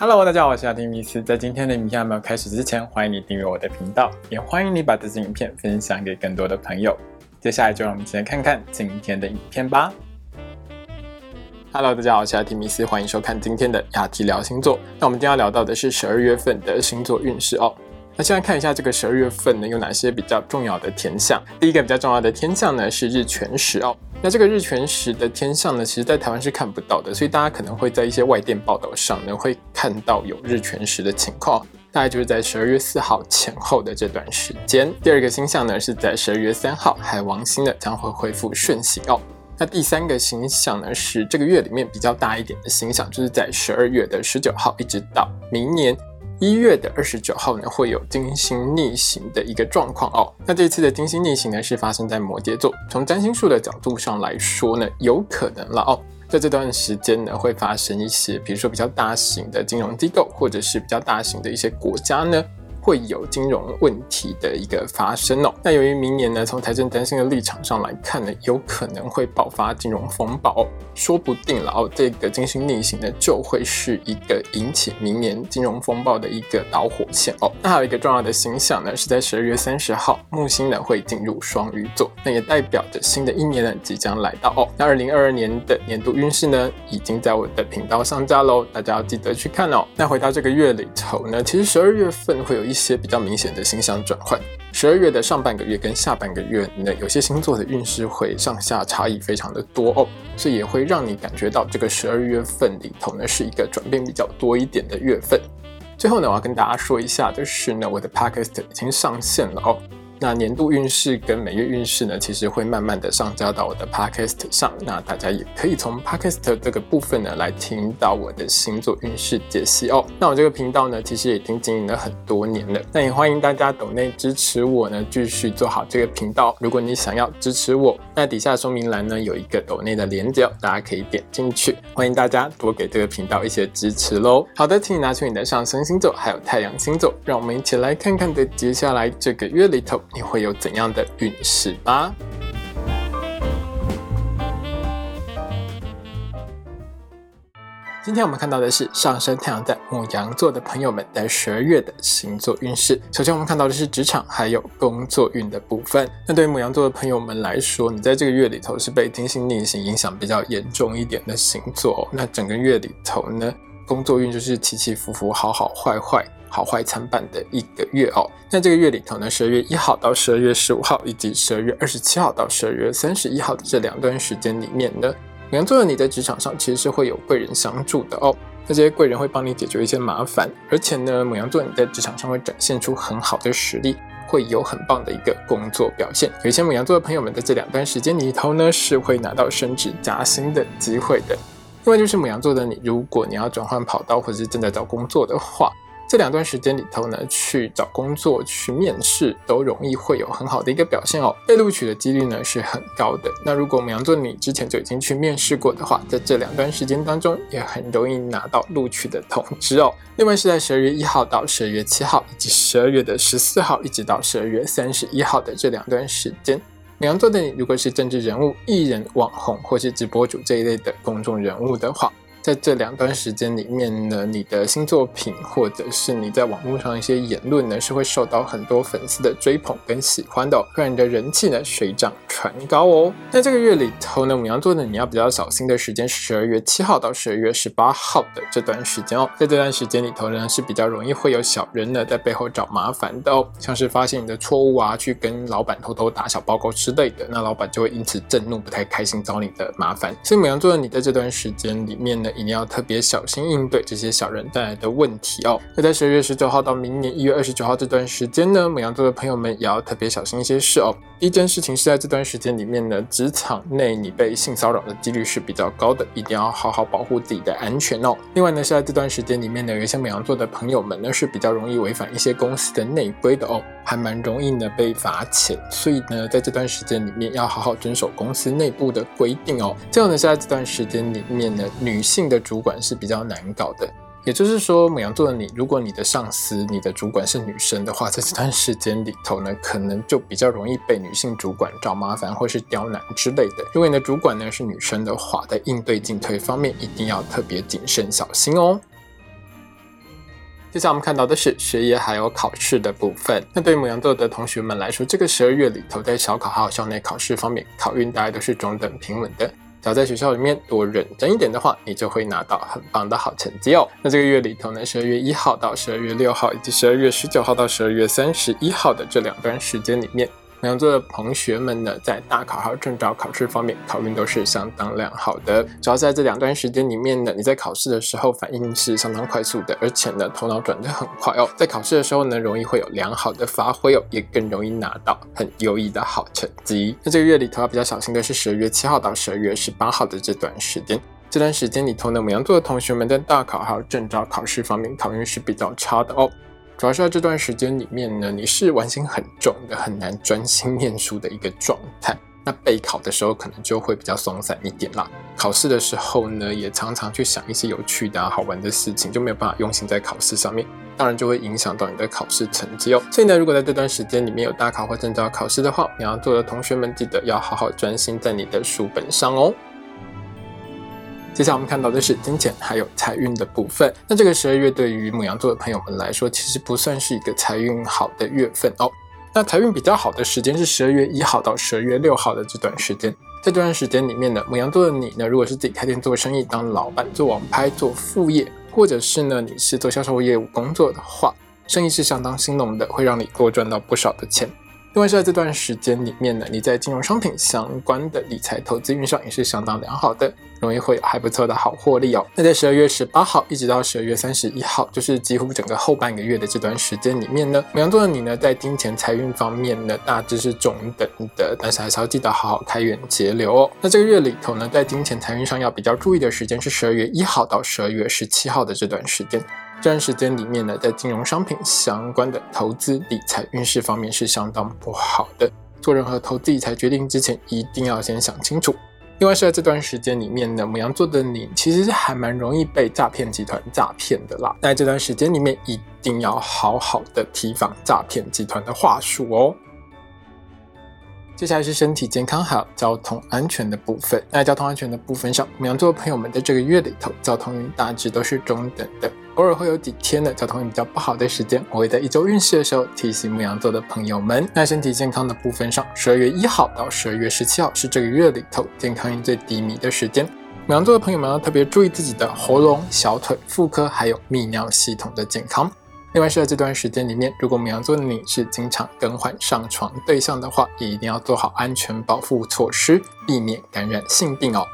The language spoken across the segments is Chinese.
Hello，大家好，我是阿丁米斯。在今天的影片还没有开始之前，欢迎你订阅我的频道，也欢迎你把这支影片分享给更多的朋友。接下来就让我们一起来看看今天的影片吧。Hello，大家好，我是阿提米斯，欢迎收看今天的亚提聊星座。那我们今天要聊到的是十二月份的星座运势哦。那先来看一下这个十二月份呢，有哪些比较重要的天象？第一个比较重要的天象呢是日全食哦。那这个日全食的天象呢，其实在台湾是看不到的，所以大家可能会在一些外电报道上呢，会看到有日全食的情况，大概就是在十二月四号前后的这段时间。第二个星象呢，是在十二月三号，海王星呢将会恢复顺行哦。那第三个星象呢，是这个月里面比较大一点的星象，就是在十二月的十九号，一直到明年。一月的二十九号呢，会有金星逆行的一个状况哦。那这次的金星逆行呢，是发生在摩羯座。从占星术的角度上来说呢，有可能了哦，在这段时间呢，会发生一些，比如说比较大型的金融机构，或者是比较大型的一些国家呢。会有金融问题的一个发生哦。那由于明年呢，从财政担心的立场上来看呢，有可能会爆发金融风暴，说不定了哦。这个金星逆行呢，就会是一个引起明年金融风暴的一个导火线哦。那还有一个重要的星象呢，是在十二月三十号，木星呢会进入双鱼座，那也代表着新的一年呢即将来到哦。那二零二二年的年度运势呢，已经在我的频道上架喽，大家要记得去看哦。那回到这个月里头呢，其实十二月份会有一。一些比较明显的星象转换，十二月的上半个月跟下半个月呢，有些星座的运势会上下差异非常的多哦，所以也会让你感觉到这个十二月份里头呢是一个转变比较多一点的月份。最后呢，我要跟大家说一下就是呢，我的 podcast 已经上线了哦。那年度运势跟每月运势呢，其实会慢慢的上交到我的 podcast 上。那大家也可以从 podcast 这个部分呢，来听到我的星座运势解析哦。那我这个频道呢，其实已经经营了很多年了。那也欢迎大家抖内支持我呢，继续做好这个频道。如果你想要支持我，那底下说明栏呢有一个抖内的连接，大家可以点进去。欢迎大家多给这个频道一些支持喽。好的，请你拿出你的上升星座还有太阳星座，让我们一起来看看的接下来这个月里头。你会有怎样的运势吧？今天我们看到的是上升太阳在牡羊座的朋友们在十二月的星座运势。首先，我们看到的是职场还有工作运的部分。那对于牡羊座的朋友们来说，你在这个月里头是被金星逆行影响比较严重一点的星座。那整个月里头呢，工作运就是起起伏伏，好好坏坏。好坏参半的一个月哦。那这个月里头呢，十二月一号到十二月十五号，以及十二月二十七号到十二月三十一号的这两段时间里面呢，母羊座的你在职场上其实是会有贵人相助的哦。那这些贵人会帮你解决一些麻烦，而且呢，母羊座你在职场上会展现出很好的实力，会有很棒的一个工作表现。有一些母羊座的朋友们在这两段时间里头呢，是会拿到升职加薪的机会的。另外就是母羊座的你，如果你要转换跑道或者是正在找工作的话，这两段时间里头呢，去找工作、去面试都容易会有很好的一个表现哦，被录取的几率呢是很高的。那如果我们羊座你之前就已经去面试过的话，在这两段时间当中也很容易拿到录取的通知哦。另外是在十二月一号到十二月七号，以及十二月的十四号一直到十二月三十一号的这两段时间，你要做的如果是政治人物、艺人、网红或是直播主这一类的公众人物的话。在这两段时间里面呢，你的新作品或者是你在网络上一些言论呢，是会受到很多粉丝的追捧跟喜欢的，会让你的人气呢水涨船高哦。那这个月里头呢，母羊座呢，你要比较小心的时间是十二月七号到十二月十八号的这段时间哦。在这段时间里头呢，是比较容易会有小人呢在背后找麻烦的哦，像是发现你的错误啊，去跟老板偷偷打小报告之类的，那老板就会因此震怒，不太开心，找你的麻烦。所以母羊座的你在这段时间里面呢。一定要特别小心应对这些小人带来的问题哦。那在十二月十九号到明年一月二十九号这段时间呢，母羊座的朋友们也要特别小心一些事哦。第一件事情是在这段时间里面呢，职场内你被性骚扰的几率是比较高的，一定要好好保护自己的安全哦。另外呢，是在这段时间里面呢，有一些母羊座的朋友们呢是比较容易违反一些公司的内规的哦，还蛮容易呢被罚钱。所以呢，在这段时间里面要好好遵守公司内部的规定哦。最后呢，是在这段时间里面呢，女性的主管是比较难搞的。也就是说，母羊座的你，如果你的上司、你的主管是女生的话，在这段时间里头呢，可能就比较容易被女性主管找麻烦或是刁难之类的。如果你的主管呢是女生的话，在应对进退方面一定要特别谨慎小心哦。接下来我们看到的是学业还有考试的部分。那对于母羊座的同学们来说，这个十二月里头，在小考还有校内考试方面，考运大家都是中等平稳的。只要在学校里面多认真一点的话，你就会拿到很棒的好成绩哦。那这个月里头呢，十二月一号到十二月六号，以及十二月十九号到十二月三十一号的这两段时间里面。母羊座的同学们呢，在大考还有证照考试方面，考运都是相当良好的。主要在这两段时间里面呢，你在考试的时候反应是相当快速的，而且呢，头脑转得很快哦。在考试的时候呢，容易会有良好的发挥哦，也更容易拿到很优异的好成绩。那这个月里头要比较小心的是十二月七号到十二月十八号的这段时间。这段时间里头呢，母羊座的同学们在大考还有证照考试方面，考运是比较差的哦。主要是在这段时间里面呢，你是玩心很重的，很难专心念书的一个状态。那备考的时候可能就会比较松散一点啦。考试的时候呢，也常常去想一些有趣的、好玩的事情，就没有办法用心在考试上面，当然就会影响到你的考试成绩哦。所以呢，如果在这段时间里面有大考或证照考试的话，你要做的同学们记得要好好专心在你的书本上哦。接下来我们看到的是金钱还有财运的部分。那这个十二月对于母羊座的朋友们来说，其实不算是一个财运好的月份哦。那财运比较好的时间是十二月一号到十二月六号的这段时间。在这段时间里面呢，母羊座的你呢，如果是自己开店做生意、当老板、做网拍、做副业，或者是呢你是做销售业务工作的话，生意是相当兴隆的，会让你多赚到不少的钱。因为在这段时间里面呢，你在金融商品相关的理财投资运上也是相当良好的，容易会有还不错的好获利哦。那在十二月十八号一直到十二月三十一号，就是几乎整个后半个月的这段时间里面呢，母羊座的你呢，在金钱财运方面呢，大致是中等的，但是还是要记得好好开源节流哦。那这个月里头呢，在金钱财运上要比较注意的时间是十二月一号到十二月十七号的这段时间。这段时间里面呢，在金融商品相关的投资理财运势方面是相当不好的。做任何投资理财决定之前，一定要先想清楚。另外是在这段时间里面呢，母羊座的你其实是还蛮容易被诈骗集团诈骗的啦。在这段时间里面，一定要好好的提防诈骗集团的话术哦。接下来是身体健康还有交通安全的部分。那交通安全的部分上，母羊座朋友们在这个月里头，交通运大致都是中等的。偶尔会有几天的交通运比较不好的时间，我会在一周运势的时候提醒牧羊座的朋友们。那身体健康的部分上，十二月一号到十二月十七号是这个月里头健康运最低迷的时间，牧羊座的朋友们要特别注意自己的喉咙、小腿、妇科还有泌尿系统的健康。另外是在这段时间里面，如果牧羊座的你是经常更换上床对象的话，也一定要做好安全保护措施，避免感染性病哦。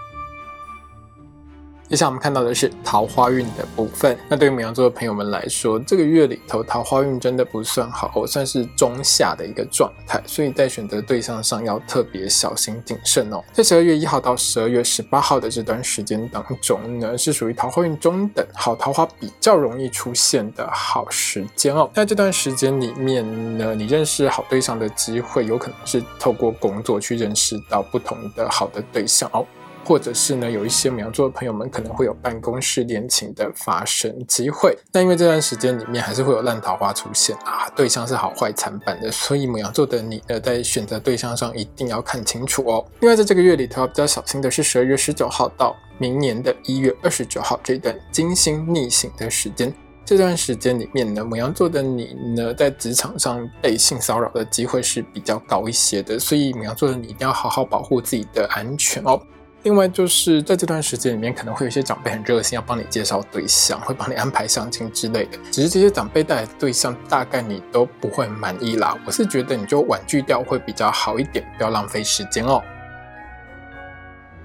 接下来我们看到的是桃花运的部分。那对于母羊座的朋友们来说，这个月里头桃花运真的不算好，算是中下的一个状态，所以在选择对象上要特别小心谨慎哦。在十二月一号到十二月十八号的这段时间当中呢，是属于桃花运中等，好桃花比较容易出现的好时间哦。在这段时间里面呢，你认识好对象的机会，有可能是透过工作去认识到不同的好的对象哦。或者是呢，有一些母羊座的朋友们可能会有办公室恋情的发生机会。那因为这段时间里面还是会有烂桃花出现啊，对象是好坏参半的，所以母羊座的你呢，在选择对象上一定要看清楚哦。另外，在这个月里头要比较小心的是十二月十九号到明年的一月二十九号这段金星逆行的时间。这段时间里面呢，母羊座的你呢，在职场上被性骚扰的机会是比较高一些的，所以母羊座的你一定要好好保护自己的安全哦。另外就是在这段时间里面，可能会有一些长辈很热心，要帮你介绍对象，会帮你安排相亲之类的。只是这些长辈带来的对象，大概你都不会满意啦。我是觉得你就婉拒掉会比较好一点，不要浪费时间哦。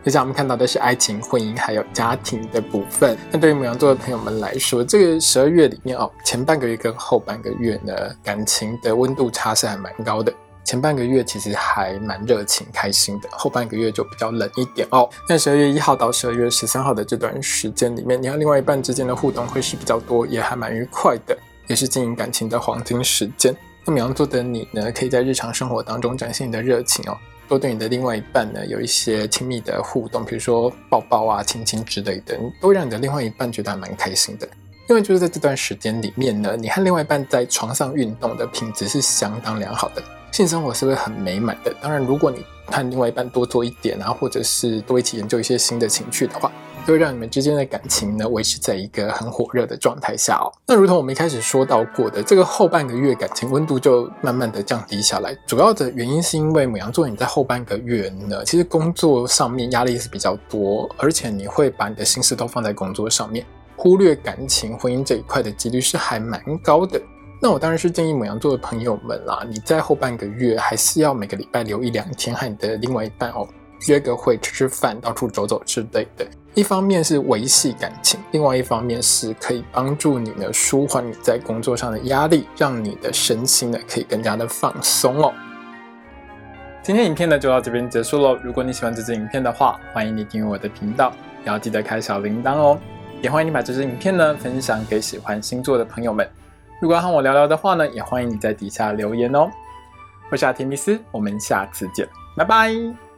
接下来我们看到的是爱情、婚姻还有家庭的部分。那对于母羊座的朋友们来说，这个十二月里面哦，前半个月跟后半个月呢，感情的温度差是还蛮高的。前半个月其实还蛮热情开心的，后半个月就比较冷一点哦。那十二月一号到十二月十三号的这段时间里面，你和另外一半之间的互动会是比较多，也还蛮愉快的，也是经营感情的黄金时间。那么羊座的你呢，可以在日常生活当中展现你的热情哦，多对你的另外一半呢有一些亲密的互动，比如说抱抱啊、亲亲之类的，都让你的另外一半觉得还蛮开心的。因为就是在这段时间里面呢，你和另外一半在床上运动的品质是相当良好的。性生活是会很美满的。当然，如果你和另外一半多做一点啊，或者是多一起研究一些新的情趣的话，就会让你们之间的感情呢维持在一个很火热的状态下哦。那如同我们一开始说到过的，这个后半个月感情温度就慢慢的降低下来，主要的原因是因为母羊座你在后半个月呢，其实工作上面压力是比较多，而且你会把你的心思都放在工作上面，忽略感情婚姻这一块的几率是还蛮高的。那我当然是建议母羊座的朋友们啦，你在后半个月还是要每个礼拜留一两天和你的另外一半哦，约个会吃吃饭，到处走走之类的。一方面是维系感情，另外一方面是可以帮助你呢舒缓你在工作上的压力，让你的身心呢可以更加的放松哦。今天影片呢就到这边结束喽。如果你喜欢这支影片的话，欢迎你订阅我的频道，也要记得开小铃铛哦。也欢迎你把这支影片呢分享给喜欢星座的朋友们。如果要和我聊聊的话呢，也欢迎你在底下留言哦。我是阿提米斯，我们下次见，拜拜。